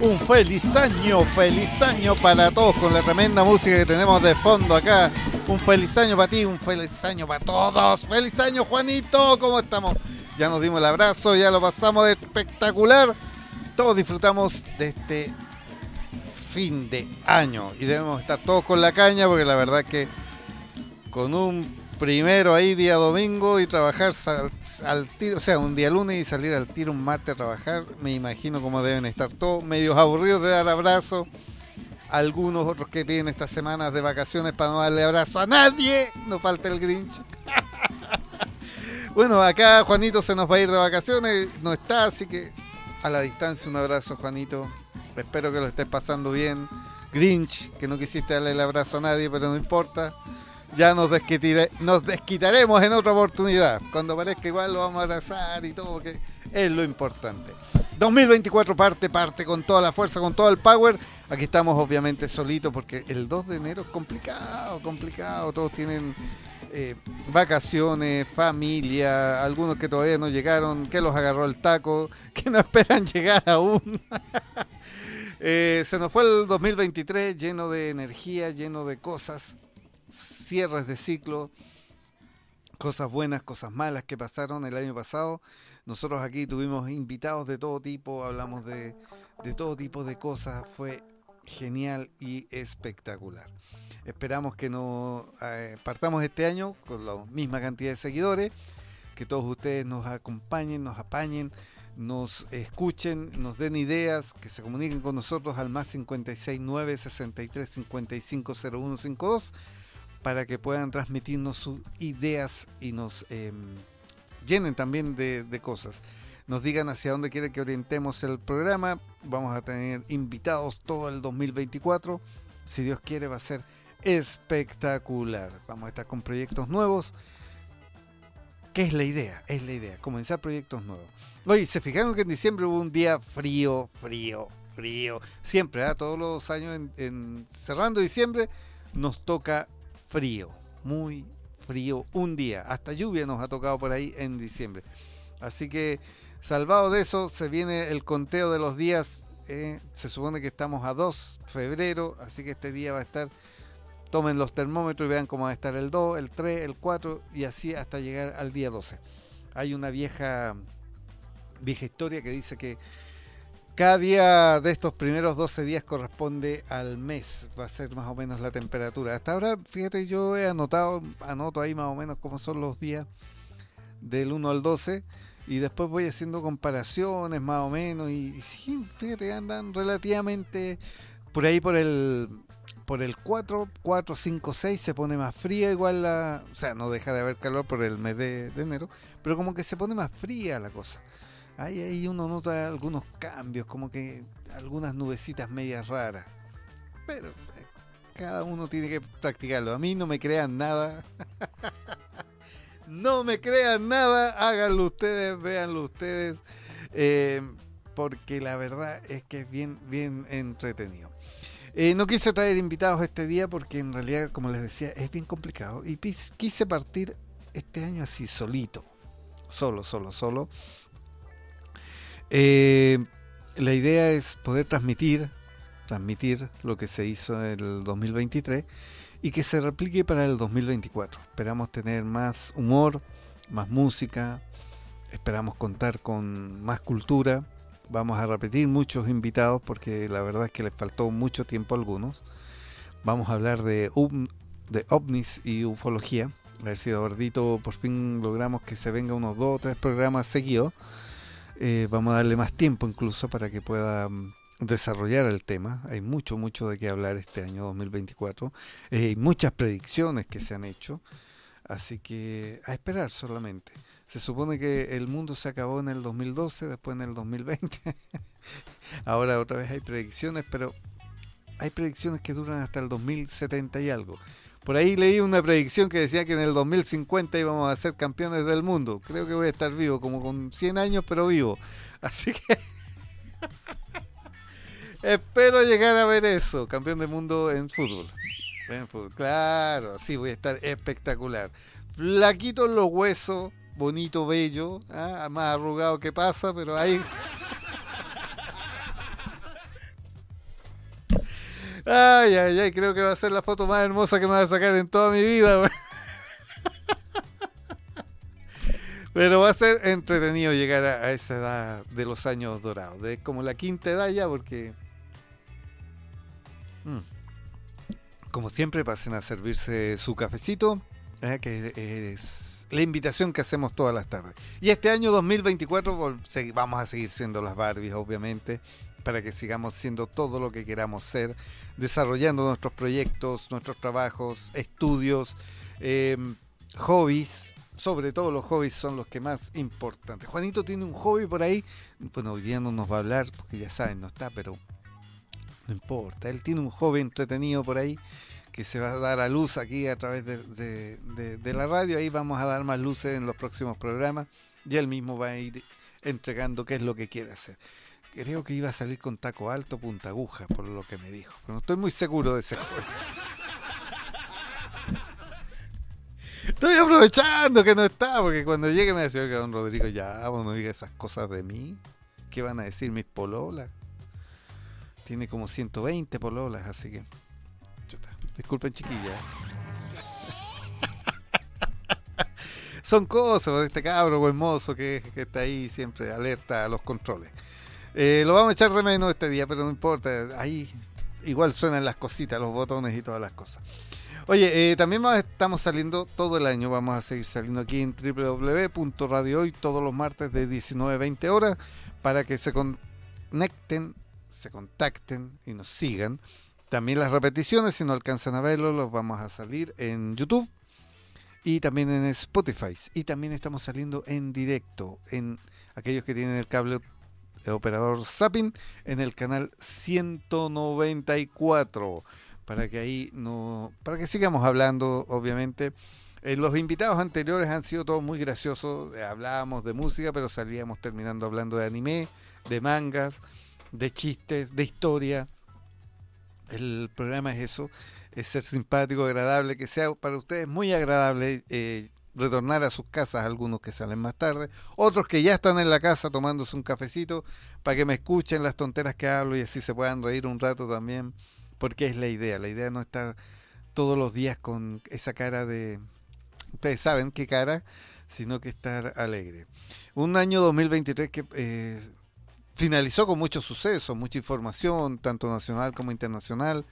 Un feliz año, feliz año para todos con la tremenda música que tenemos de fondo acá. Un feliz año para ti, un feliz año para todos. Feliz año, Juanito, ¿cómo estamos? Ya nos dimos el abrazo, ya lo pasamos espectacular. Todos disfrutamos de este fin de año y debemos estar todos con la caña porque la verdad que con un primero ahí día domingo y trabajar al, tiro, o sea, un día lunes y salir al tiro un martes a trabajar, me imagino cómo deben estar todos medios aburridos de dar abrazo. Algunos otros que piden estas semanas de vacaciones para no darle abrazo a nadie, no falta el Grinch. bueno, acá Juanito se nos va a ir de vacaciones, no está, así que a la distancia un abrazo Juanito. Espero que lo estés pasando bien. Grinch, que no quisiste darle el abrazo a nadie, pero no importa ya nos, nos desquitaremos en otra oportunidad. Cuando parezca igual lo vamos a abrazar y todo, porque es lo importante. 2024 parte, parte con toda la fuerza, con todo el power. Aquí estamos obviamente solitos porque el 2 de enero es complicado, complicado. Todos tienen eh, vacaciones, familia, algunos que todavía no llegaron, que los agarró el taco, que no esperan llegar aún. Eh, se nos fue el 2023 lleno de energía, lleno de cosas cierres de ciclo, cosas buenas, cosas malas que pasaron el año pasado. Nosotros aquí tuvimos invitados de todo tipo, hablamos de, todo tipo de cosas, fue genial y espectacular. Esperamos que nos eh, partamos este año con la misma cantidad de seguidores, que todos ustedes nos acompañen, nos apañen, nos escuchen, nos den ideas, que se comuniquen con nosotros al más 569 63 55 0152 para que puedan transmitirnos sus ideas y nos em, llenen también de, cosas. Nos digan hacia dónde quieren que orientemos el programa. Vamos a tener invitados todo el 2024. Si Dios quiere va a ser espectacular. Vamos a estar con proyectos nuevos. ¿Qué es la idea? Es la idea, comenzar proyectos nuevos. Oye, ¿se fijaron que en diciembre hubo un día frío, frío, frío? Siempre, ¿ah? todos los años, cerrando diciembre, nos toca frío, muy frío, un día. Hasta lluvia nos ha tocado por ahí en diciembre. Así que, salvado de eso, se viene el conteo de los días. Eh, se supone que estamos a 2 de febrero, así que este día va a estar. Tomen los termómetros y vean cómo va a estar el 2, el 3, el 4 y así hasta llegar al día 12. Hay una vieja, vieja historia que dice que cada día de estos primeros 12 días corresponde al mes, va a ser más o menos la temperatura. Hasta ahora, fíjate, yo he anotado, anoto ahí más o menos cómo son los días del 1 al 12 y después voy haciendo comparaciones más o menos y, sí, fíjate, andan relativamente por ahí por el por el 4, 4, 5, 6 se pone más fría igual la, o sea, no deja de haber calor por el mes de enero, pero como que se pone más fría la cosa ahí, ahí uno nota algunos cambios, como que algunas nubecitas medias raras. Pero eh, cada uno tiene que practicarlo. A mí no me crean nada. no me crean nada, háganlo ustedes, véanlo ustedes. Eh, porque la verdad es que es bien, bien entretenido. Eh, no quise traer invitados este día porque en realidad, como les decía, es bien complicado. Y quise partir este año así solito. Solo, solo, solo. Eh, la idea es poder transmitir, transmitir lo que se hizo en el 2023 y que se replique para el 2024. Esperamos tener más humor, más música, esperamos contar con más cultura. Vamos a repetir muchos invitados porque la verdad es que les faltó mucho tiempo a algunos. Vamos a hablar de, de ovnis y ufología. A ver si Eduardito por fin logramos que se venga unos dos o tres programas seguidos eh, vamos a darle más tiempo incluso para que pueda mm, desarrollar el tema. Hay mucho, mucho de qué hablar este año 2024. Eh, hay muchas predicciones que se han hecho. Así que a esperar solamente. Se supone que el mundo se acabó en el 2012, después en el 2020. Ahora otra vez hay predicciones, pero hay predicciones que duran hasta el 2070 y algo. Por ahí leí una predicción que decía que en el 2050 íbamos a ser campeones del mundo. Creo que voy a estar vivo, como con 100 años, pero vivo. Así que espero llegar a ver eso, campeón del mundo en fútbol. Claro, sí, voy a estar espectacular. Flaquito en los huesos, bonito, bello, ¿ah? más arrugado que pasa, pero ahí... Ay, ay, ay, creo que va a ser la foto más hermosa que me va a sacar en toda mi vida. Pero va a ser entretenido llegar a, esa edad de los años dorados. De como la quinta edad ya, porque. Mm, como siempre, pasen a servirse su cafecito, eh, que es la invitación que hacemos todas las tardes. Y este año 2024 vamos a seguir siendo las Barbies, obviamente, para que sigamos siendo todo lo que queramos ser, desarrollando nuestros proyectos, nuestros trabajos, estudios, em, hobbies. Sobre todo los hobbies son los que más importantes. Juanito tiene un hobby por ahí. Bueno, hoy día no nos va a hablar porque ya saben, no está, pero no importa. Él tiene un hobby entretenido por ahí que se va a dar a luz aquí a través de, la radio. Ahí vamos a dar más luces en los próximos programas y él mismo va a ir entregando qué es lo que quiere hacer. Creo que iba a salir con taco alto, punta aguja, por lo que me dijo. Pero no estoy muy seguro de ese juego. Estoy aprovechando que no está, porque cuando llegue me decía que don Rodrigo ya, vos no diga esas cosas de mí. ¿Qué van a decir mis pololas? Tiene como 120 pololas, así que Disculpen, chiquillas. Son cosas de este cabro buen mozo que, está ahí siempre alerta a los controles. Eh, lo vamos a echar de menos este día, pero no importa. Ahí igual suenan las cositas, los botones y todas las cosas. Oye, eh, también estamos saliendo todo el año. Vamos a seguir saliendo aquí en www.radiohoy todos los martes de 19 a 20 horas para que se conecten, se contacten y nos sigan también las repeticiones, si no alcanzan a verlo, los vamos a salir en YouTube y también en Spotify. Y también estamos saliendo en directo en aquellos que tienen el cable de operador Zapping en el canal 194 para que ahí no para que sigamos hablando obviamente. Eh, los invitados anteriores han sido todos muy graciosos. Eh, hablábamos de música pero salíamos terminando hablando de anime de mangas de chistes de historia. El programa es eso, es ser simpático, agradable, que sea para ustedes muy agradable eh, retornar a sus casas, algunos que salen más tarde, otros que ya están en la casa tomándose un cafecito para que me escuchen las tonteras que hablo y así se puedan reír un rato también, porque es la idea, la idea no estar todos los días con esa cara de, ustedes saben qué cara, sino que estar alegre. Un año 2023 que... Eh, finalizó con mucho suceso, mucha información, tanto nacional como internacional,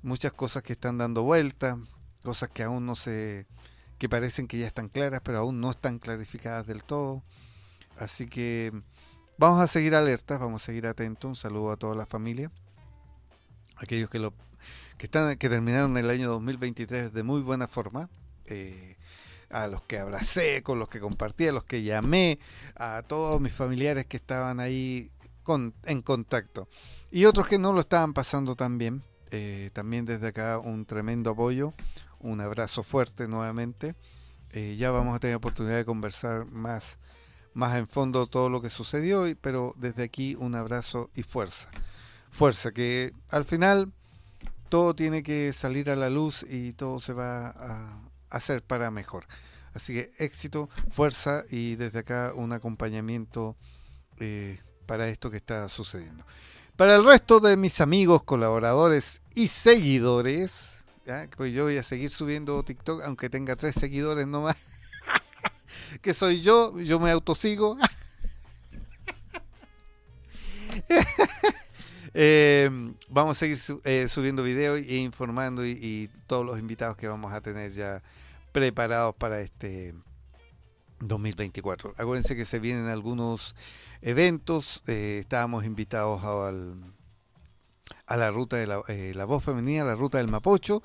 muchas cosas que están dando vuelta, cosas que aún no se, que parecen que ya están claras, pero aún no están clarificadas del todo. Así que vamos a seguir alertas, vamos a seguir atentos. Un saludo a toda la familia, aquellos que lo que están que terminaron el año 2023 de muy buena forma. Eh, a los que abracé, con los que compartí, a los que llamé, a todos mis familiares que estaban ahí con, en contacto. Y otros que no lo estaban pasando tan bien. Eh, también desde acá un tremendo apoyo, un abrazo fuerte nuevamente. Eh, ya vamos a tener oportunidad de conversar más, más en fondo todo lo que sucedió, pero desde aquí un abrazo y fuerza. Fuerza, que al final todo tiene que salir a la luz y todo se va a, hacer para mejor. Así que éxito, fuerza y desde acá un acompañamiento eh, para esto que está sucediendo. Para el resto de mis amigos, colaboradores y seguidores, pues yo voy a seguir subiendo TikTok, aunque tenga tres seguidores nomás, que soy yo, yo me autosigo. Eh, vamos a seguir eh, subiendo videos e informando y, todos los invitados que vamos a tener ya preparados para este 2024. Acuérdense que se vienen algunos eventos. Eh, estábamos invitados al, a la ruta de la, voz femenina, la ruta del Mapocho,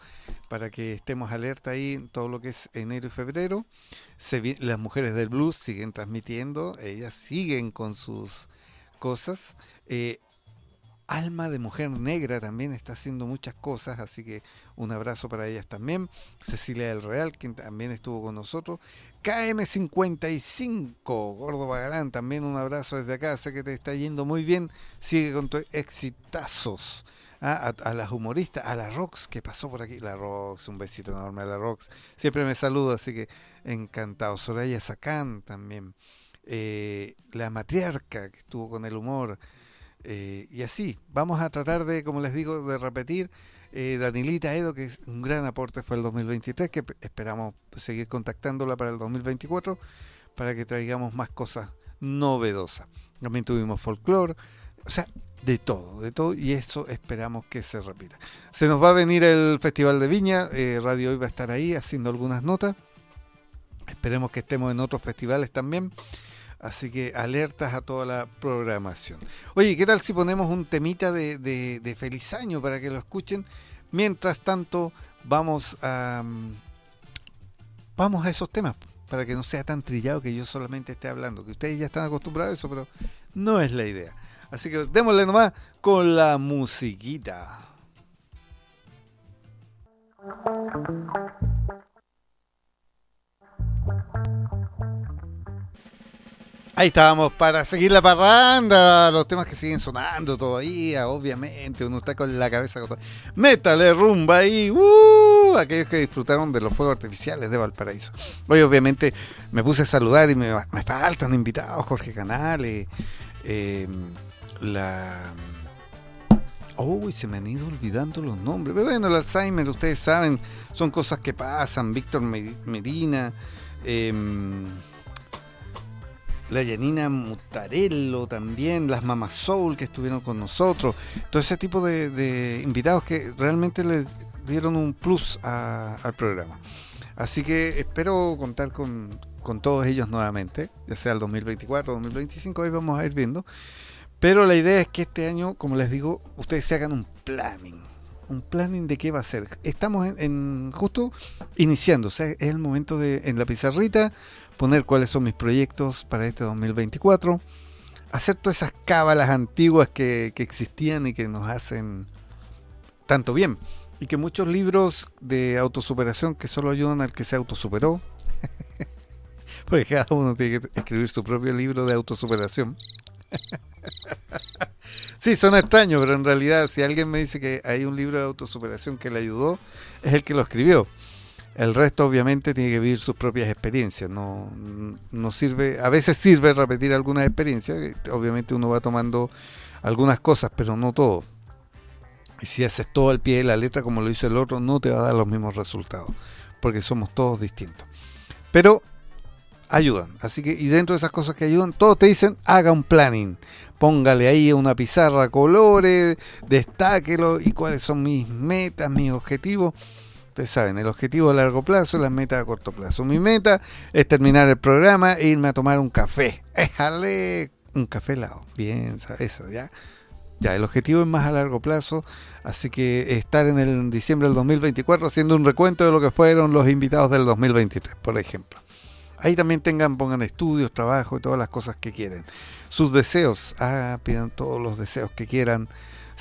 para que estemos alerta ahí en todo lo que es enero y febrero. Se, las mujeres del blues siguen transmitiendo, ellas siguen con sus cosas. Alma de Mujer Negra también está haciendo muchas cosas, así que un abrazo para ellas también. Cecilia del Real, quien también estuvo con nosotros. KM55, Gordo Bagalán, también un abrazo desde acá, sé que te está yendo muy bien. Sigue con tus exitazos. Ah, a, las humoristas, a la Rox que pasó por aquí. La Rox, un besito enorme a la Rox. Siempre me saluda, así que encantado. Soraya Sacán también. Eh, la matriarca que estuvo con el humor. Eh, y así, vamos a tratar de, como les digo, de repetir. Eh, Danilita Edo, que es un gran aporte fue el 2023, que esperamos seguir contactándola para el 2024 para que traigamos más cosas novedosas. También tuvimos folclore, o sea, de todo, de todo, y eso esperamos que se repita. Se nos va a venir el Festival de Viña, eh, Radio Hoy va a estar ahí haciendo algunas notas. Esperemos que estemos en otros festivales también. Así que alertas a toda la programación. Oye, ¿qué tal si ponemos un temita de, de, feliz año para que lo escuchen? Mientras tanto, vamos a, vamos a esos temas para que no sea tan trillado que yo solamente esté hablando. Que ustedes ya están acostumbrados a eso, pero no es la idea. Así que démosle nomás con la musiquita. Ahí estábamos para seguir la parranda, los temas que siguen sonando todavía, obviamente, uno está con la cabeza con Métale rumba ahí, uh, aquellos que disfrutaron de los fuegos artificiales de Valparaíso. Hoy obviamente me puse a saludar y me, faltan invitados, Jorge Canales, eh, la... Uy, se me han ido olvidando los nombres. Pero bueno, el Alzheimer, ustedes saben, son cosas que pasan. Víctor Medina. Eh, la Yanina Mutarello también, las Mamas Soul que estuvieron con nosotros, todo ese tipo de, invitados que realmente le dieron un plus al programa. Así que espero contar con, todos ellos nuevamente, ya sea el 2024 o 2025, ahí vamos a ir viendo. Pero la idea es que este año, como les digo, ustedes se hagan un planning. Un planning de qué va a ser. Estamos en, justo iniciando, o sea, es el momento de en la pizarrita poner cuáles son mis proyectos para este 2024, hacer todas esas cábalas antiguas que, existían y que nos hacen tanto bien. Y que muchos libros de autosuperación que solo ayudan al que se autosuperó, porque cada uno tiene que escribir su propio libro de autosuperación. sí, suena extraño, pero en realidad si alguien me dice que hay un libro de autosuperación que le ayudó, es el que lo escribió. El resto obviamente tiene que vivir sus propias experiencias. No, no sirve, a veces sirve repetir algunas experiencias. Obviamente uno va tomando algunas cosas, pero no todo. Y si haces todo al pie de la letra como lo hizo el otro, no te va a dar los mismos resultados, porque somos todos distintos. Pero ayudan. Así que, y dentro de esas cosas que ayudan, todos te dicen, haga un planning. Póngale ahí una pizarra, colores, destáquelo y cuáles son mis metas, mis objetivos Ustedes saben, el objetivo a largo plazo, la meta a corto plazo. Mi meta es terminar el programa e irme a tomar un café. Éjale, un café helado. Bien, eso, ya. Ya, el objetivo es más a largo plazo, así que estar en el diciembre del 2024 haciendo un recuento de lo que fueron los invitados del 2023, por ejemplo. Ahí también tengan, pongan estudios, trabajo y todas las cosas que quieren. Sus deseos, ah, pidan todos los deseos que quieran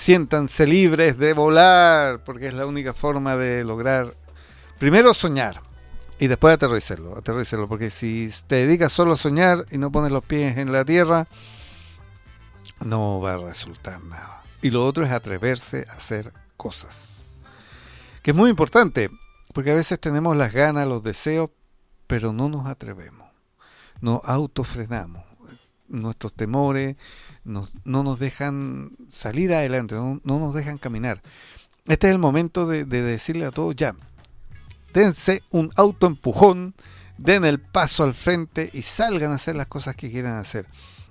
siéntanse libres de volar, porque es la única forma de lograr, primero soñar y después aterrizarlo, aterrizarlo, porque si te dedicas solo a soñar y no pones los pies en la tierra, no va a resultar nada. Y lo otro es atreverse a hacer cosas, que es muy importante, porque a veces tenemos las ganas, los deseos, pero no nos atrevemos, nos autofrenamos, nuestros temores, no nos dejan salir adelante, no, nos dejan caminar. Este es el momento de, decirle a todos ya, dense un autoempujón, den el paso al frente y salgan a hacer las cosas que quieran hacer.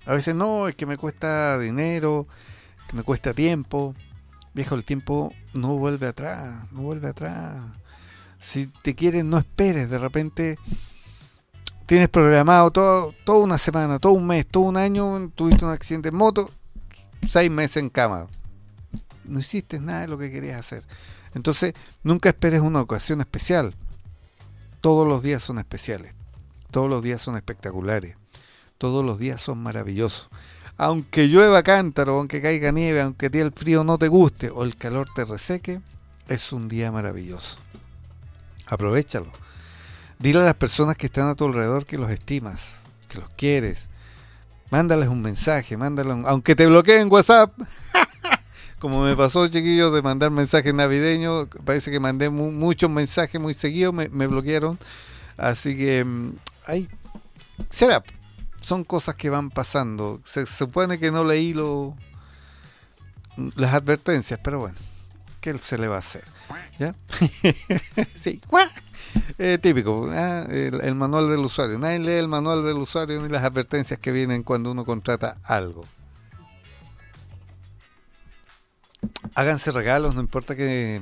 A veces no, es que me cuesta dinero, que me cuesta tiempo. Viejo, el tiempo no vuelve atrás, no vuelve atrás. Si te quieres, no esperes. De repente tienes programado todo, toda una semana, todo un mes, todo un año, tuviste un accidente en moto, seis meses en cama. No hiciste nada de lo que querías hacer. Entonces, nunca esperes una ocasión especial. Todos los días son especiales. Todos los días son espectaculares. Todos los días son maravillosos. Aunque llueva cántaro, aunque caiga nieve, aunque a ti el frío no te guste o el calor te reseque, es un día maravilloso. Aprovechalo Dile a las personas que están a tu alrededor que los estimas, que los quieres. Mándales un mensaje, mándales aunque te bloqueen WhatsApp. Como me pasó, chiquillos, de mandar mensajes navideños, parece que mandé muchos mensajes muy seguidos, me, bloquearon. Así que, mm, ahí, será. Son cosas que van pasando. Se, supone que no leí lo, las advertencias, pero bueno, ¿qué se le va a hacer? ¿Ya? sí, eh, típico, ¿ah? el, manual del usuario. Nadie lee el manual del usuario ni las advertencias que vienen cuando uno contrata algo. Háganse regalos, no importa que...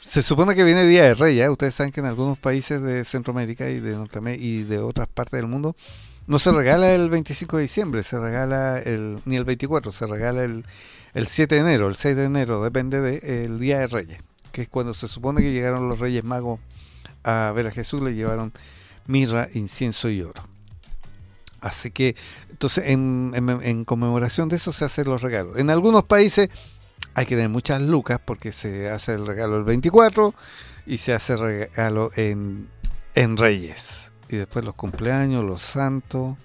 Se supone que viene Día de Reyes. ¿eh? Ustedes saben que en algunos países de Centroamérica y de Norteamérica y de otras partes del mundo no se regala el 25 de diciembre, se regala el, ni el 24, se regala el, el 7 de enero, el 6 de enero, depende del Día de Reyes, que es cuando se supone que llegaron los Reyes Magos a ver a Jesús, le llevaron mirra, incienso y oro. Así que, entonces, en, en, conmemoración de eso se hacen los regalos. En algunos países hay que tener muchas lucas porque se hace el regalo el 24 y se hace regalo en, en Reyes y después los cumpleaños, los santos,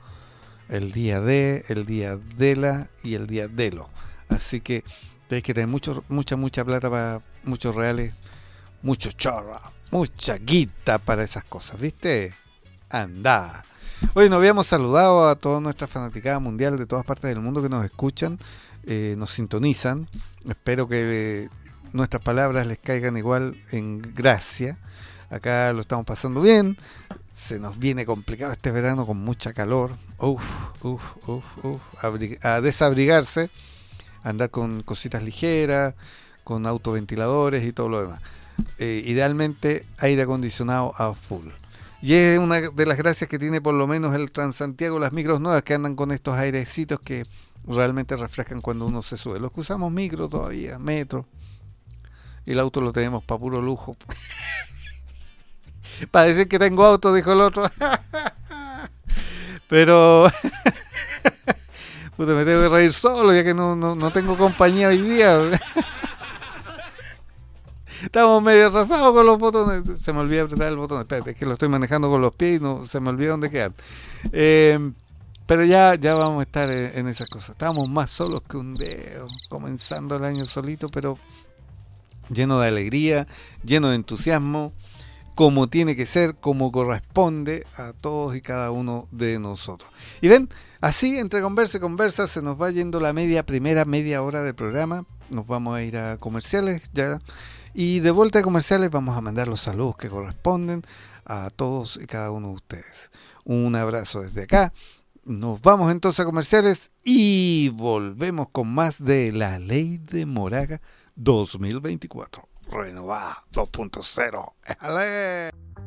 el día de, el día de la y el día de lo. Así que hay que tener mucho, mucha, mucha plata para muchos reales, mucho chorro, mucha guita para esas cosas, ¿viste? Anda. Hoy nos habíamos saludado a toda nuestra fanaticada mundial de todas partes del mundo que nos escuchan, eh, nos sintonizan. Espero que nuestras palabras les caigan igual en gracia. Acá lo estamos pasando bien se nos viene complicado este verano con mucha calor. Uf, uf, uf, uf. a desabrigarse, andar con cositas ligeras, con autoventiladores y todo lo demás. Eh, idealmente aire acondicionado a full. Y es una de las gracias que tiene por lo menos el Transantiago, las micros nuevas que andan con estos airecitos que realmente refrescan cuando uno se sube. Los que usamos micro todavía, metro. Y el auto lo tenemos para puro lujo. Para decir que tengo auto, dijo el otro. Pero. Puta, me tengo que reír solo, ya que no, no, tengo compañía hoy día. Estamos medio arrasados con los botones. Se me olvidó apretar el botón. Espérate, es que lo estoy manejando con los pies y no, se me olvidó dónde quedar. Eh, pero ya, ya vamos a estar en, esas cosas. Estamos más solos que un dedo, comenzando el año solito, pero lleno de alegría, lleno de entusiasmo como tiene que ser, como corresponde a todos y cada uno de nosotros. Y ven, así entre conversa y conversa se nos va yendo la media primera media hora del programa. Nos vamos a ir a comerciales ya. Y de vuelta a comerciales vamos a mandar los saludos que corresponden a todos y cada uno de ustedes. Un abrazo desde acá. Nos vamos entonces a comerciales y volvemos con más de la ley de Moraga 2024 renovada 2.0.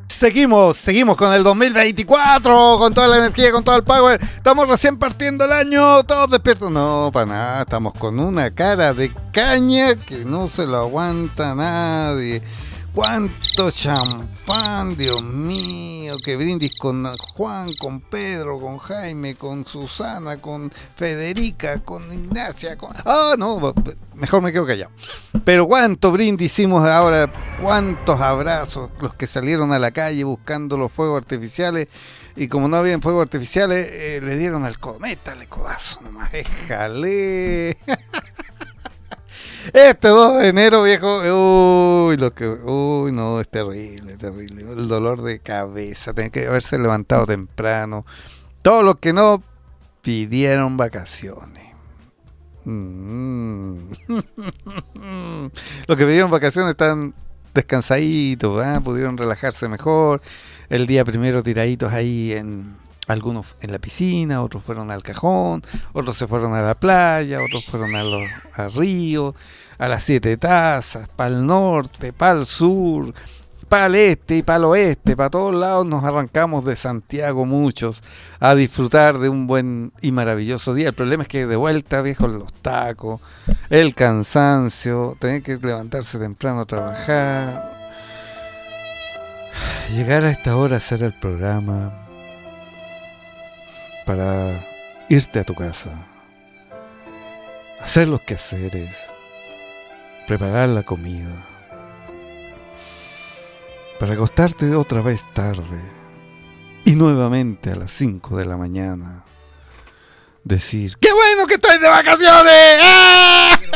Seguimos, seguimos con el 2024, con toda la energía, con todo el power. Estamos recién partiendo el año, todos despiertos. No, para nada, estamos con una cara de caña que no se lo aguanta nadie. ¿Cuánto champán, Dios mío? Que brindis con Juan, con Pedro, con Jaime, con Susana, con Federica, con Ignacia. Con... Ah, no, mejor me quedo callado. Pero cuánto brindis hicimos ahora, cuántos abrazos, los que salieron a la calle buscando los fuegos artificiales. Y como no habían fuegos artificiales, eh, le dieron al cometa, le codazo nomás. Éjale. Este 2 de enero, viejo, uy, lo que, uy, no, es terrible, terrible. El dolor de cabeza, tener que haberse levantado temprano. Todos los que no pidieron vacaciones. Mm. los que pidieron vacaciones están descansaditos, pudieron relajarse mejor. El día primero tiraditos ahí en algunos en la piscina, otros fueron al cajón, otros se fueron a la playa, otros fueron a los, al río, a las siete tazas, para el norte, para el sur, para el este y para el oeste, para todos lados nos arrancamos de Santiago muchos a disfrutar de un buen y maravilloso día. El problema es que de vuelta, viejo, los tacos, el cansancio, tener que levantarse temprano a trabajar, llegar a esta hora a hacer el programa para irte a tu casa, hacer los quehaceres, preparar la comida, para acostarte otra vez tarde y nuevamente a las 5 de la mañana decir, ¡qué bueno que estoy de vacaciones!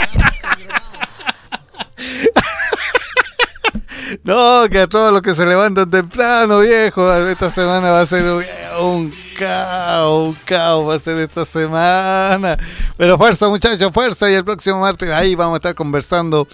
No, que a todos los que se levantan temprano, viejo, esta semana va a ser un un caos va a ser esta semana. Pero fuerza, muchachos, fuerza. Y el próximo martes ahí vamos a estar conversando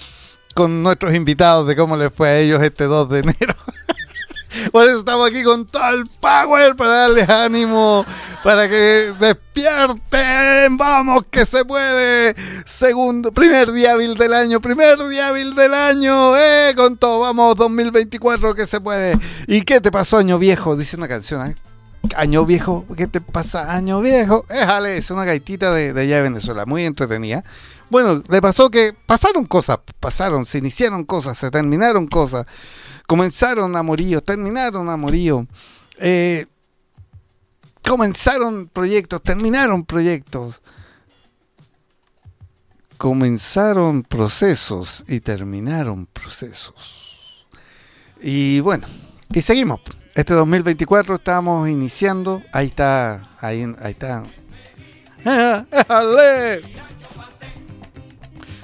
con nuestros invitados de cómo les fue a ellos este 2 de enero. Por eso estamos aquí con todo el power para darles ánimo, para que despierten. Vamos, que se puede. Segundo, primer día del año, primer día del año. Eh, con todo, vamos, 2024, que se puede. ¿Y qué te pasó, año viejo? Dice una canción, ¿eh? Año viejo, ¿qué te pasa, año viejo? Éjale, es una gaitita de, de allá de Venezuela, muy entretenida. Bueno, le pasó que pasaron cosas, pasaron, se iniciaron cosas, se terminaron cosas comenzaron amoríos, terminaron amoríos, eh, comenzaron proyectos, terminaron proyectos, comenzaron procesos y terminaron procesos. Y bueno, y seguimos. Este 2024 estamos iniciando. Ahí está, ahí, ahí está.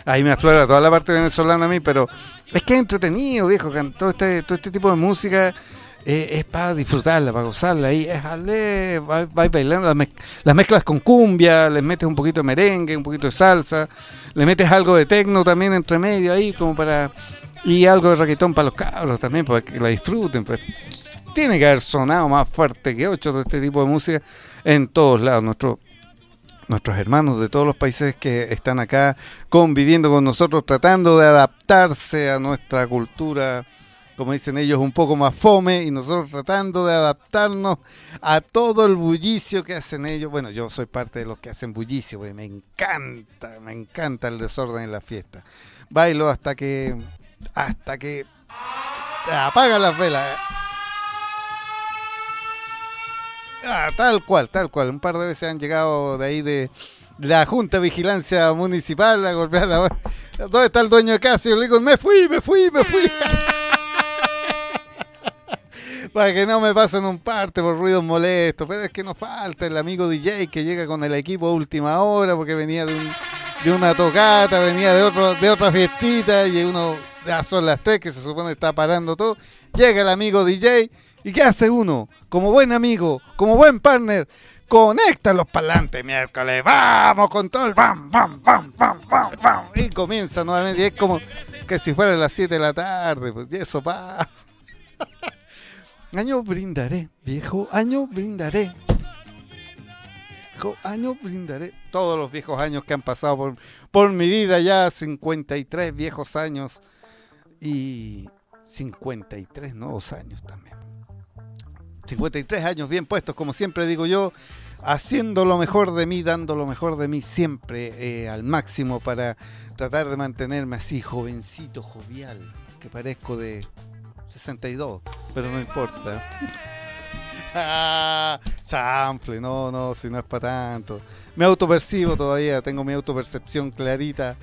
Ahí me aflora toda la parte venezolana a mí, pero es que es entretenido, viejo, todo este, todo este tipo de música eh, es para disfrutarla, para gozarla. Ahí es ale, va, bailando las, mezclas con cumbia, les metes un poquito de merengue, un poquito de salsa, le metes algo de tecno también entre medio ahí, como para. Y algo de raquetón para los cabros también, para que la disfruten. Pues. Tiene que haber sonado más fuerte que ocho de este tipo de música en todos lados. Nuestro nuestros hermanos de todos los países que están acá conviviendo con nosotros, tratando de adaptarse a nuestra cultura, como dicen ellos, un poco más fome, y nosotros tratando de adaptarnos a todo el bullicio que hacen ellos. Bueno, yo soy parte de los que hacen bullicio, me encanta, me encanta el desorden en la fiesta. Bailo hasta que, hasta que apagan las velas. Ah, tal cual, tal cual. Un par de veces han llegado de ahí de la Junta de Vigilancia Municipal a golpear la... ¿Dónde está el dueño de casa? Y yo le digo, me fui, me fui, me fui. Para que no me pasen un parte por ruidos molestos. Pero es que nos falta el amigo DJ que llega con el equipo a última hora porque venía de, un, de una tocata, venía de, otro, de otra fiestita y uno, ya son las tres que se supone está parando todo. Llega el amigo DJ ¿Y qué hace uno? Como buen amigo, como buen partner, conecta los parlantes miércoles, vamos con todo el bam, bam, bam, bam, bam, bam. Y comienza nuevamente. Y es como que si fuera las 7 de la tarde, pues y eso pasa. año brindaré, viejo, año brindaré. Viejo, año brindaré. Todos los viejos años que han pasado por, por mi vida, ya 53 viejos años y 53 nuevos años también. 53 años bien puestos, como siempre digo yo, haciendo lo mejor de mí, dando lo mejor de mí siempre eh, al máximo para tratar de mantenerme así, jovencito, jovial, que parezco de 62, pero no importa. ah, sample, no, no, si no es para tanto. Me autopercibo todavía, tengo mi autopercepción clarita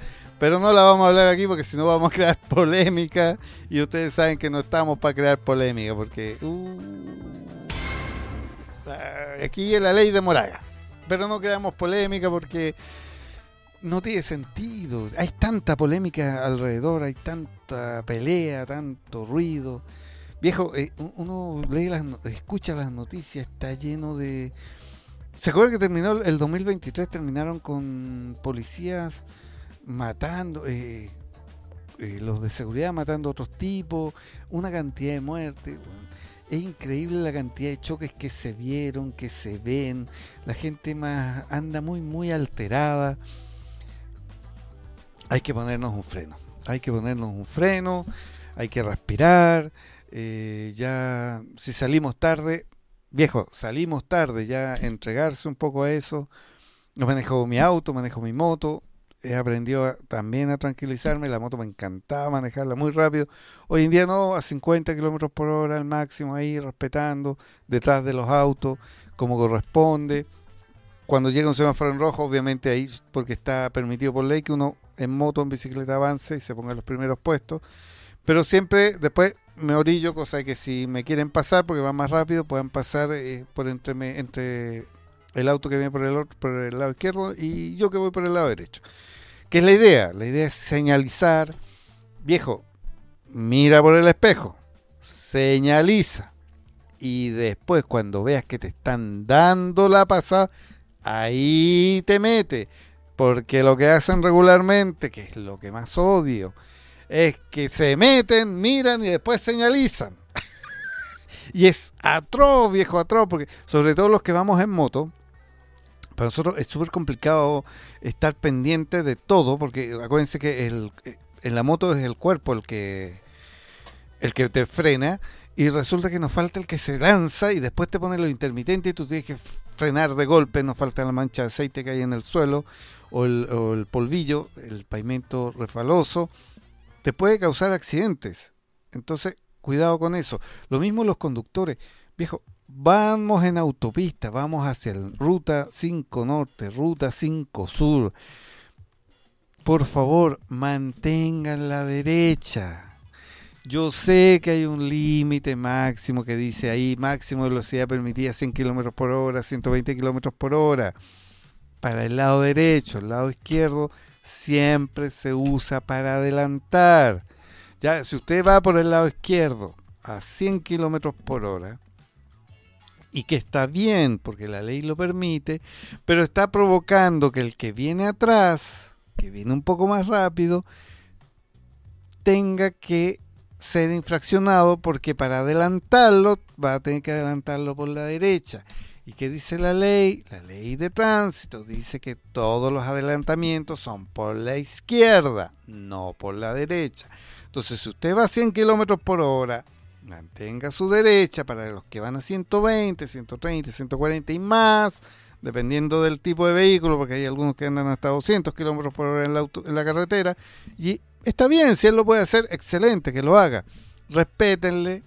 pero no la vamos a hablar aquí porque si no vamos a crear polémica. Y ustedes saben que no estamos para crear polémica porque... Uh, aquí es la ley de Moraga. Pero no creamos polémica porque no tiene sentido. Hay tanta polémica alrededor, hay tanta pelea, tanto ruido. Viejo, eh, uno lee las, escucha las noticias, está lleno de... ¿Se acuerdan que terminó el 2023? Terminaron con policías matando, eh, eh, los de seguridad matando a otros tipos, una cantidad de muertes. Es increíble la cantidad de choques que se vieron, que se ven. La gente más anda muy, muy alterada. Hay que ponernos un freno. Hay que ponernos un freno. Hay que respirar. Eh, ya, si salimos tarde, viejo, salimos tarde, ya entregarse un poco a eso. Manejo mi auto, manejo mi moto, he aprendido también a tranquilizarme. La moto me encantaba manejarla muy rápido. Hoy en día no, a 50 kilómetros por hora al máximo, ahí respetando, detrás de los autos, como corresponde. Cuando llega un semáforo en rojo, obviamente ahí, porque está permitido por ley que uno en moto, en bicicleta avance y se ponga en los primeros puestos. Pero siempre después me orillo, cosa que si me quieren pasar, porque va más rápido, puedan pasar eh, por entre, entre el auto que viene por el, por el lado izquierdo y yo que voy por el lado derecho. ¿Qué es la idea? La idea es señalizar. Viejo, mira por el espejo, señaliza y después cuando veas que te están dando la pasada, ahí te mete. Porque lo que hacen regularmente, que es lo que más odio, es que se meten, miran y después señalizan. y es atroz, viejo atroz, porque sobre todo los que vamos en moto, para nosotros es súper complicado estar pendiente de todo, porque acuérdense que el, en la moto es el cuerpo el que, el que te frena, y resulta que nos falta el que se lanza y después te pone lo intermitente y tú tienes que frenar de golpe, nos falta la mancha de aceite que hay en el suelo o el, o el polvillo, el pavimento refaloso, te puede causar accidentes. Entonces, cuidado con eso. Lo mismo los conductores. Viejo, vamos en autopista, vamos hacia el ruta 5 norte, ruta 5 sur. Por favor, mantengan la derecha. Yo sé que hay un límite máximo que dice ahí máximo de velocidad permitida 100 kilómetros por hora, 120 kilómetros por hora. Para el lado derecho, el lado izquierdo siempre se usa para adelantar. Ya, si usted va por el lado izquierdo a 100 kilómetros por hora, y que está bien porque la ley lo permite, pero está provocando que el que viene atrás, que viene un poco más rápido, tenga que ser infraccionado porque para adelantarlo va a tener que adelantarlo por la derecha. ¿Y qué dice la ley? La ley de tránsito dice que todos los adelantamientos son por la izquierda, no por la derecha. Entonces, si usted va a 100 kilómetros por hora, mantenga su derecha para los que van a 120, 130, 140 y más, dependiendo del tipo de vehículo, porque hay algunos que andan hasta 200 kilómetros por hora en la, en la carretera, y Está bien, si él lo puede hacer, excelente, que lo haga. Respétenle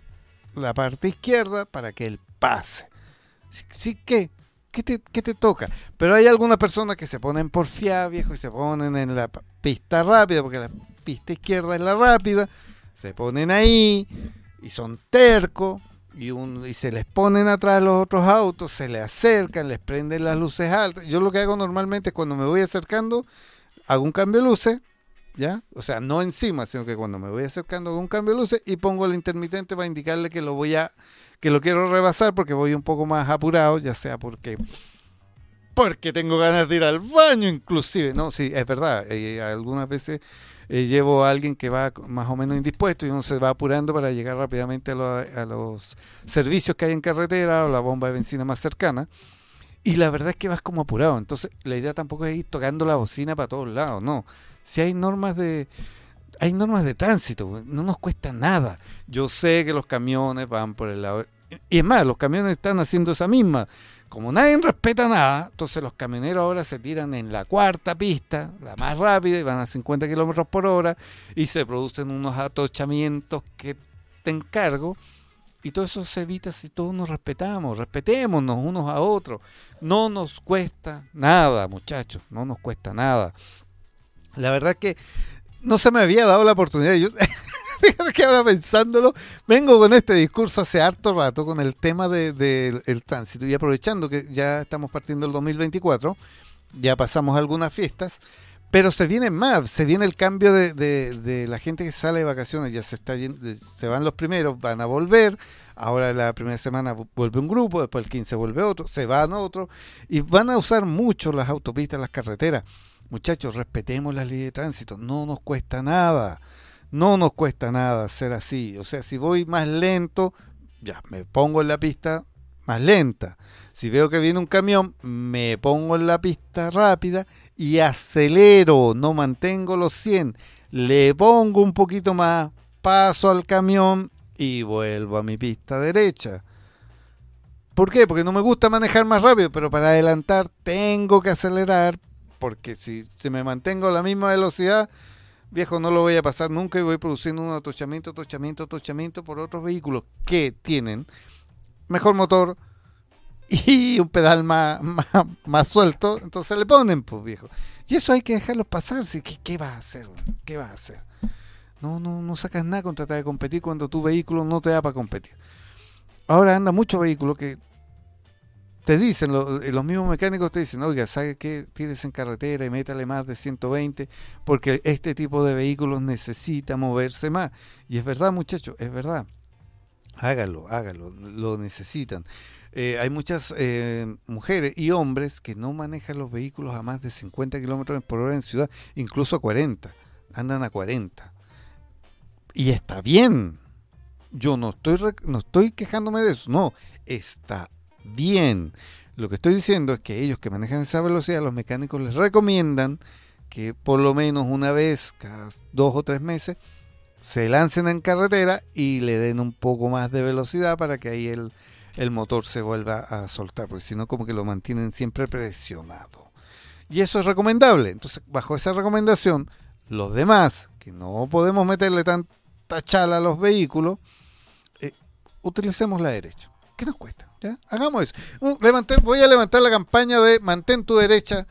la parte izquierda para que él pase. ¿Sí, qué? ¿Qué te, ¿Qué te toca? Pero hay algunas personas que se ponen por fiar, viejo, y se ponen en la pista rápida, porque la pista izquierda es la rápida. Se ponen ahí y son tercos y, un, y se les ponen atrás los otros autos, se le acercan, les prenden las luces altas. Yo lo que hago normalmente es cuando me voy acercando, hago un cambio de luces, ¿ya? O sea, no encima, sino que cuando me voy acercando con un cambio de luces y pongo el intermitente para indicarle que lo voy a, que lo quiero rebasar porque voy un poco más apurado, ya sea porque porque tengo ganas de ir al baño inclusive, no, sí, es verdad, eh, algunas veces eh, llevo a alguien que va más o menos indispuesto y uno se va apurando para llegar rápidamente a, a los servicios que hay en carretera o la bomba de benzina más cercana. Y la verdad es que vas como apurado. Entonces, la idea tampoco es ir tocando la bocina para todos lados, no. Si hay normas de hay normas de tránsito, no nos cuesta nada. Yo sé que los camiones van por el lado y es más, los camiones están haciendo esa misma. Como nadie respeta nada, entonces los camioneros ahora se tiran en la cuarta pista, la más rápida, y van a 50 kilómetros por hora, y se producen unos atochamientos que te encargo. Y todo eso se evita si todos nos respetamos, respetémonos unos a otros. No nos cuesta nada, muchachos, no nos cuesta nada. La verdad es que no se me había dado la oportunidad. Yo, fíjate que ahora pensándolo, vengo con este discurso hace harto rato con el tema del de, tránsito y aprovechando que ya estamos partiendo el 2024, ya pasamos algunas fiestas, pero se viene más, se viene el cambio de, la gente que sale de vacaciones, ya se, está, se van los primeros, van a volver, ahora la primera semana vuelve un grupo, después el 15 vuelve otro, se van otros, y van a usar mucho las autopistas, las carreteras. Muchachos, respetemos la ley de tránsito, no nos cuesta nada, no nos cuesta nada ser así. O sea, si voy más lento, ya, me pongo en la pista más lenta. Si veo que viene un camión, me pongo en la pista rápida y acelero, no mantengo los 100, le pongo un poquito más, paso al camión y vuelvo a mi pista derecha. ¿Por qué? Porque no me gusta manejar más rápido, pero para adelantar tengo que acelerar porque si, si me mantengo a la misma velocidad, viejo, no lo voy a pasar nunca y voy produciendo un atochamiento, atochamiento, atochamiento por otros vehículos que tienen mejor motor y un pedal más, más, suelto, entonces le ponen, pues viejo. Y eso hay que dejarlos pasar, ¿qué, qué vas a hacer? ¿Qué vas a hacer? No, no, no sacas nada con tratar de competir cuando tu vehículo no te da para competir. Ahora anda mucho vehículo que te dicen, eh, los mismos mecánicos te dicen, oiga, ¿sabe qué? Tienes en carretera y métale más de 120 porque este tipo de vehículos necesita moverse más. Y es verdad, muchachos, es verdad. Hágalo, hágalo, lo necesitan. Eh, hay muchas eh, mujeres y hombres que no manejan los vehículos a más de 50 kilómetros por hora en ciudad, incluso a 40. Andan a 40. Y está bien. Yo no estoy, no estoy quejándome de eso. No, está bien. Lo que estoy diciendo es que ellos que manejan esa velocidad, los mecánicos les recomiendan que por lo menos una vez cada dos o tres meses se lancen en carretera y le den un poco más de velocidad para que ahí el, el motor se vuelva a soltar, porque si no como que lo mantienen siempre presionado. Y eso es recomendable. Entonces, bajo esa recomendación, los demás, que no podemos meterle tanta chala a los vehículos, eh, utilicemos la derecha. ¿Qué nos cuesta? Hagamos eso. voy a levantar la campaña de mantén tu derecha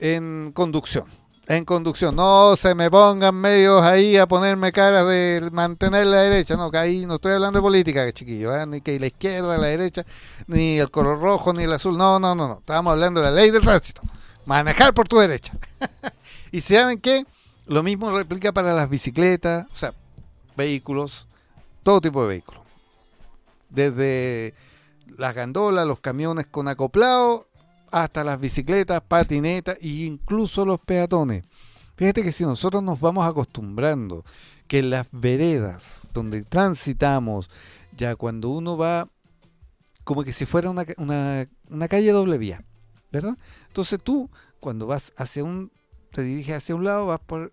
en conducción en conducción. No se me pongan medios ahí a ponerme caras de mantener la derecha. No, que ahí no estoy hablando de política, chiquillo. ¿eh? Ni que la izquierda, la derecha, ni el color rojo, ni el azul. No, no, no, no. Estamos hablando de la ley del tránsito. Manejar por tu derecha. y saben qué? Lo mismo replica para las bicicletas, o sea, vehículos, todo tipo de vehículos. Desde las gandolas, los camiones con acoplado, hasta las bicicletas, patinetas e incluso los peatones. Fíjate que si nosotros nos vamos acostumbrando que las veredas donde transitamos, ya cuando uno va como que si fuera una, una, calle doble vía, ¿verdad? Entonces tú, cuando vas hacia un, te diriges hacia un lado, vas por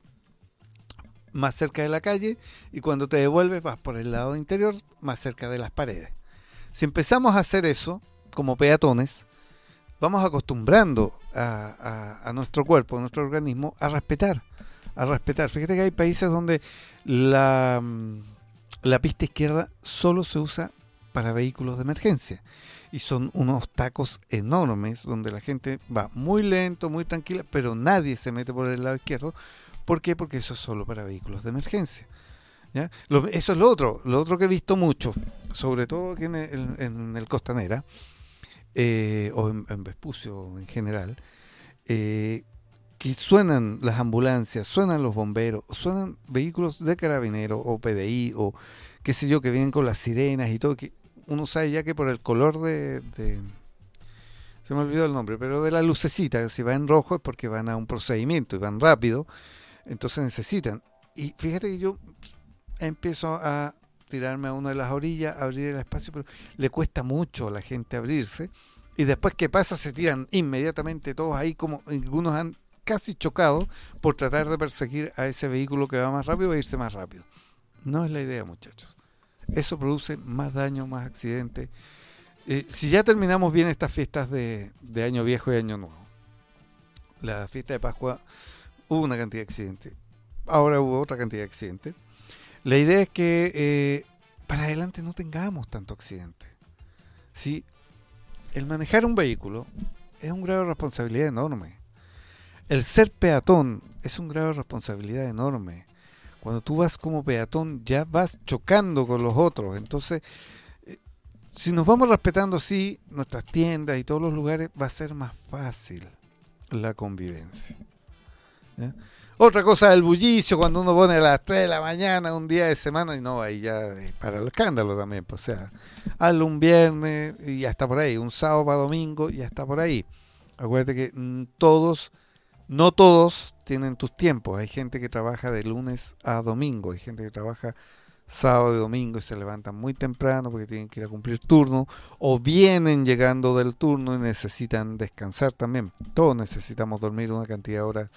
más cerca de la calle y cuando te devuelves vas por el lado interior, más cerca de las paredes. Si empezamos a hacer eso como peatones, vamos acostumbrando a, nuestro cuerpo, a nuestro organismo, a respetar, a respetar. Fíjate que hay países donde la, mm, la pista izquierda solo se usa para vehículos de emergencia. Y son unos tacos enormes donde la gente va muy lento, muy tranquila, pero nadie se mete por el lado izquierdo. ¿Por qué? Porque eso es solo para vehículos de emergencia. Eso es lo otro, lo otro que he visto mucho, sobre todo aquí en en el Costanera, eh, o en, Vespucio en general, eh, que suenan las ambulancias, suenan los bomberos, suenan vehículos de carabinero o PDI o qué sé yo, que vienen con las sirenas y todo, que uno sabe ya que por el color de, se me olvidó el nombre, pero de la lucecita, si va en rojo es porque van a un procedimiento y van rápido, entonces necesitan. Y fíjate que yo empiezo a tirarme a una de las orillas, abrir el espacio, pero le cuesta mucho a la gente abrirse. Y después que pasa, se tiran inmediatamente todos ahí, como algunos han casi chocado por tratar de perseguir a ese vehículo que va más rápido e irse más rápido. No es la idea, muchachos. Eso produce más daño, más accidentes. Eh, si ya terminamos bien estas fiestas de, Año Viejo y Año Nuevo, la fiesta de Pascua hubo una cantidad de accidentes. Ahora hubo otra cantidad de accidentes. La idea es que eh, para adelante no tengamos tanto accidente. ¿sí? El manejar un vehículo es un grado de responsabilidad enorme. El ser peatón es un grado de responsabilidad enorme. Cuando tú vas como peatón ya vas chocando con los otros. Entonces, eh, si nos vamos respetando así nuestras tiendas y todos los lugares, va a ser más fácil la convivencia. Otra cosa el bullicio, cuando uno pone a las 3 de la mañana, un día de semana, y no, ahí ya para el escándalo también. Pues, o sea, hazlo un viernes y hasta por ahí, un sábado para domingo y hasta por ahí. Acuérdate que mm, todos, no todos tienen tus tiempos. Hay gente que trabaja de lunes a domingo, hay gente que trabaja sábado y domingo y se levantan muy temprano porque tienen que ir a cumplir turno o vienen llegando del turno y necesitan descansar también. Todos necesitamos dormir una cantidad de horas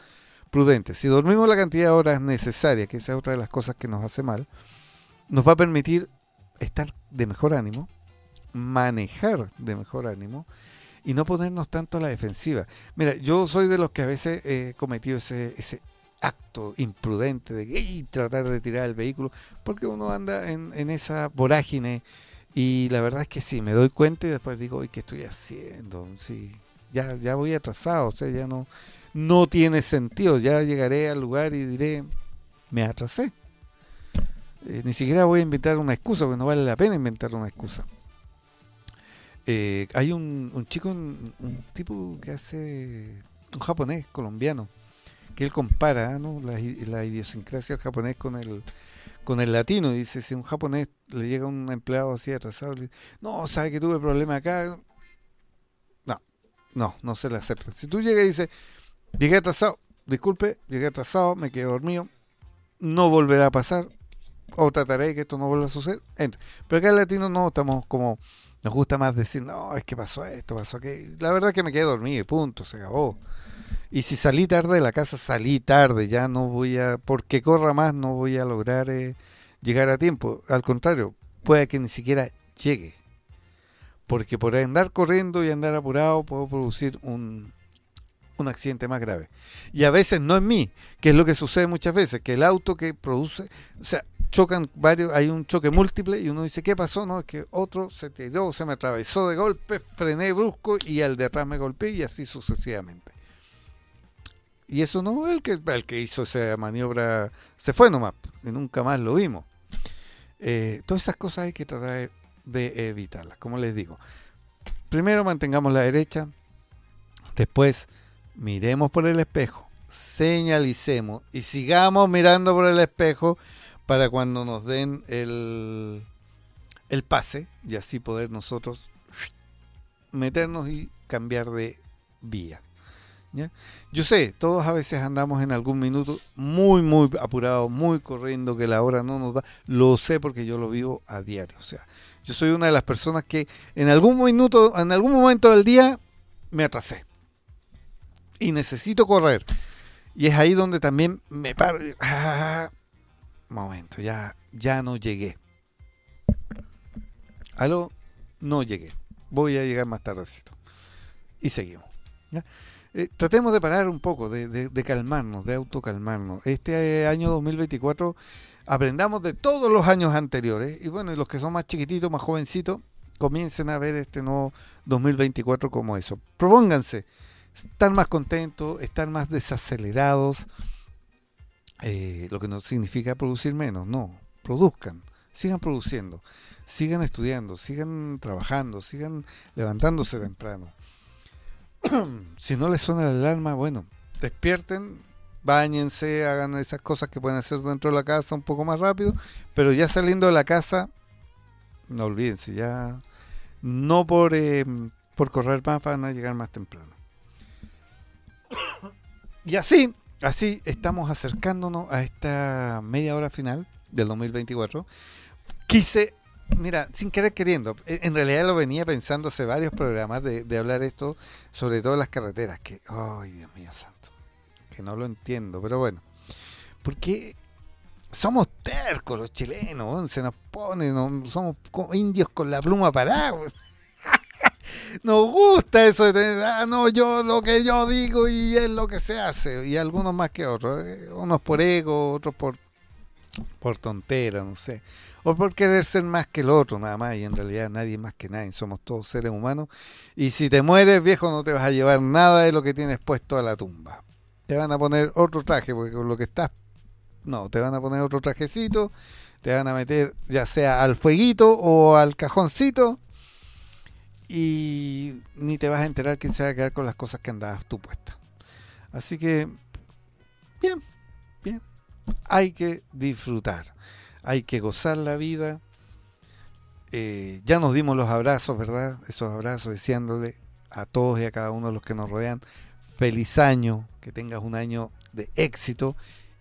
prudente. Si dormimos la cantidad de horas necesaria, que esa es otra de las cosas que nos hace mal, nos va a permitir estar de mejor ánimo, manejar de mejor ánimo y no ponernos tanto a la defensiva. Mira, yo soy de los que a veces he cometido ese, ese acto imprudente de tratar de tirar el vehículo, porque uno anda en, en, esa vorágine y la verdad es que sí, me doy cuenta y después digo, ¿qué estoy haciendo? Sí, ya, ya voy atrasado, o sea, ya no, no tiene sentido. Ya llegaré al lugar y diré, me atrasé. Eh, ni siquiera voy a inventar una excusa, porque no vale la pena inventar una excusa. Eh, hay un, chico, un, tipo que hace, un japonés colombiano, que él compara la, la, idiosincrasia del japonés con el, con el latino. Y dice, si un japonés le llega un empleado así atrasado, le dice, no, sabe que tuve problema acá. No, no, no se le acepta. Si tú llegas y dices, llegué atrasado, disculpe, llegué atrasado, me quedé dormido, no volverá a pasar, o trataré de que esto no vuelva a suceder. Pero acá en latino no, estamos como, nos gusta más decir, no, es que pasó esto, pasó aquello. La verdad es que me quedé dormido, punto, se acabó. Y si salí tarde de la casa, salí tarde, ya no voy a, porque corra más, no voy a lograr eh, llegar a tiempo. Al contrario, puede que ni siquiera llegue. Porque por andar corriendo y andar apurado puedo producir un, un accidente más grave. Y a veces no es mí, que es lo que sucede muchas veces, que el auto que produce, o sea, chocan varios, hay un choque múltiple y uno dice, ¿qué pasó? No, es que otro se tiró, se me atravesó de golpe, frené brusco y al de atrás me golpeé y así sucesivamente. Y eso no, el que, el que hizo esa maniobra se fue nomás y nunca más lo vimos. Eh, todas esas cosas hay que tratar de evitarlas, como les digo. Primero mantengamos la derecha, después miremos por el espejo, señalicemos y sigamos mirando por el espejo para cuando nos den el, el pase y así poder nosotros meternos y cambiar de vía. Yo sé, todos a veces andamos en algún minuto muy, muy apurados, muy corriendo, que la hora no nos da. Lo sé porque yo lo vivo a diario. O sea, yo soy una de las personas que en algún minuto, en algún momento del día, me atrasé. Y necesito correr. Y es ahí donde también me paro. Ah, momento, ya, ya no llegué. Aló, no llegué. Voy a llegar más tardecito. Y seguimos. Eh, tratemos de parar un poco, de, calmarnos, de autocalmarnos. Este año 2024 aprendamos de todos los años anteriores. Y bueno, los que son más chiquititos, más jovencitos, comiencen a ver este nuevo 2024 como eso. Propónganse estar más contentos, estar más desacelerados, eh, lo que no significa producir menos, no, produzcan, sigan produciendo, sigan estudiando, sigan trabajando, sigan levantándose temprano. si no les suena la alarma, bueno, despierten, bañense, hagan esas cosas que pueden hacer dentro de la casa un poco más rápido, pero ya saliendo de la casa, no olvídense, ya no por, eh, por correr más van a llegar más temprano. Y así, así estamos acercándonos a esta media hora final del 2024. Quise Mira, sin querer queriendo, e, en realidad lo venía pensando hace varios programas de, hablar esto, sobre todo las carreteras, que, ay Dios mío santo, que no lo entiendo, pero bueno, porque somos tercos los chilenos, se nos pone, somos indios con la pluma parada. Nos gusta eso de tener, ah, no, yo lo que yo digo y es lo que se hace, y algunos más que otros, eh, unos por ego, otros por, por tontera, no sé. O por querer ser más que el otro, nada más, y en realidad nadie más que nadie, somos todos seres humanos, y si te mueres, viejo, no te vas a llevar nada de lo que tienes puesto a la tumba. Te van a poner otro traje, porque con lo que estás, no, te van a poner otro trajecito, te van a meter ya sea al fueguito o al cajoncito, y ni te vas a enterar quién se va a quedar con las cosas que andabas tú puesta. Así que, bien, bien, hay que disfrutar hay que gozar la vida. Eh, ya nos dimos los abrazos, ¿verdad? Esos abrazos deseándole a todos y a cada uno de los que nos rodean feliz año, que tengas un año de éxito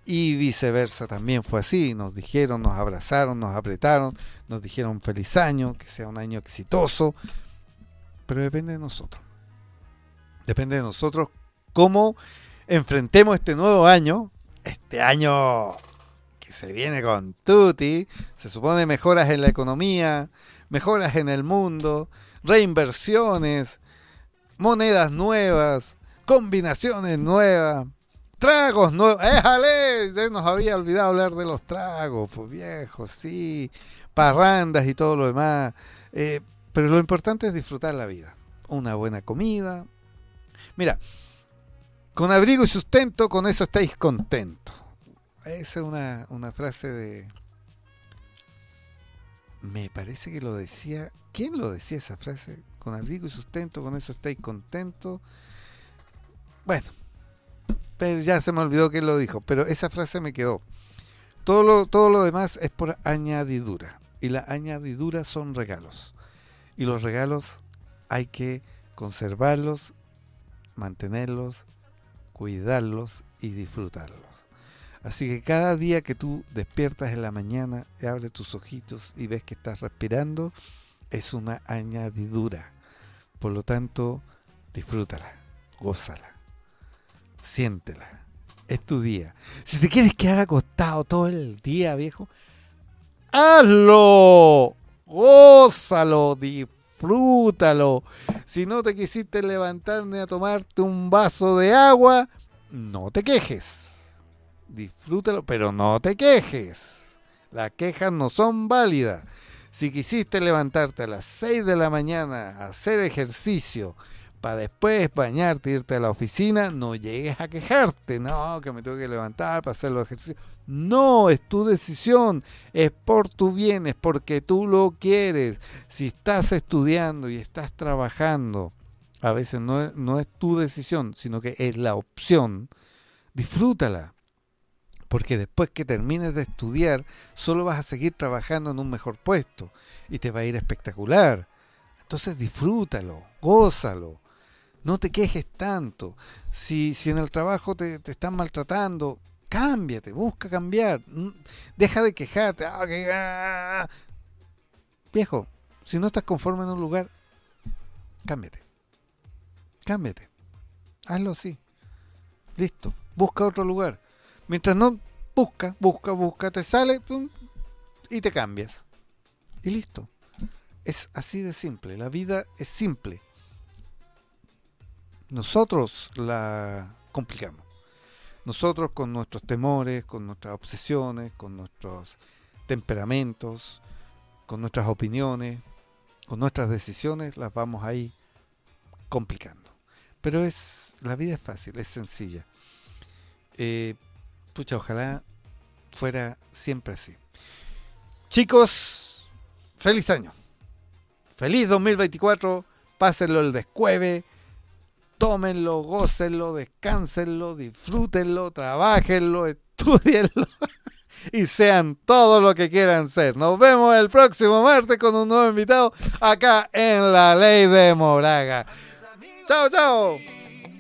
y viceversa también fue así, nos dijeron, nos abrazaron, nos apretaron, nos dijeron feliz año, que sea un año exitoso, pero depende de nosotros. Depende de nosotros cómo enfrentemos este nuevo año, este año se viene con Tutti. Se supone mejoras en la economía, mejoras en el mundo, reinversiones, monedas nuevas, combinaciones nuevas, tragos nuevos. ¡Éjale! Ya nos había olvidado hablar de los tragos, pues viejos, sí, parrandas y todo lo demás. Eh, pero lo importante es disfrutar la vida. Una buena comida. Mira, con abrigo y sustento, con eso estáis contentos. Esa es una, frase de... Me parece que lo decía... ¿Quién lo decía esa frase? Con abrigo y sustento, con eso estáis contentos. Bueno, pero ya se me olvidó quién lo dijo, pero esa frase me quedó. Todo lo, todo lo demás es por añadidura. Y la añadidura son regalos. Y los regalos hay que conservarlos, mantenerlos, cuidarlos y disfrutarlos. Así que cada día que tú despiertas en la mañana abres tus ojitos y ves que estás respirando, es una añadidura. Por lo tanto, disfrútala, gózala, siéntela. Es tu día. Si te quieres quedar acostado todo el día, viejo, hazlo. Gózalo, disfrútalo. Si no te quisiste levantar ni a tomarte un vaso de agua, no te quejes. Disfrútalo, pero no te quejes. Las quejas no son válidas. Si quisiste levantarte a las 6 de la mañana a hacer ejercicio para después bañarte, irte a la oficina, no llegues a quejarte, no, que me tengo que levantar para hacer los ejercicios. No, es tu decisión, es por tu bien, es porque tú lo quieres. Si estás estudiando y estás trabajando, a veces no es, no es tu decisión, sino que es la opción, disfrútala porque después que termines de estudiar, solo vas a seguir trabajando en un mejor puesto y te va a ir espectacular. Entonces disfrútalo, gózalo, no te quejes tanto. Si, si en el trabajo te, están maltratando, cámbiate, busca cambiar. Mm, deja de quejarte. Ah, ah, ah, Viejo, si no estás conforme en un lugar, cámbiate. Cámbiate. Hazlo así. Listo. Busca otro lugar Mientras no busca, busca, busca, te sale y te cambias. Y listo. Es así de simple. La vida es simple. Nosotros la complicamos. Nosotros con nuestros temores, con nuestras obsesiones, con nuestros temperamentos, con nuestras opiniones, con nuestras decisiones, las vamos ahí complicando. Pero es la vida es fácil, es sencilla. Eh, pucha, ojalá fuera siempre así. Chicos, feliz año. Feliz 2024. Pásenlo el descueve. Tómenlo, gócenlo, descánsenlo, disfrútenlo, trabajenlo, estudienlo y sean todo lo que quieran ser. Nos vemos el próximo martes con un nuevo invitado acá en La Ley de Moraga. Chao, chao.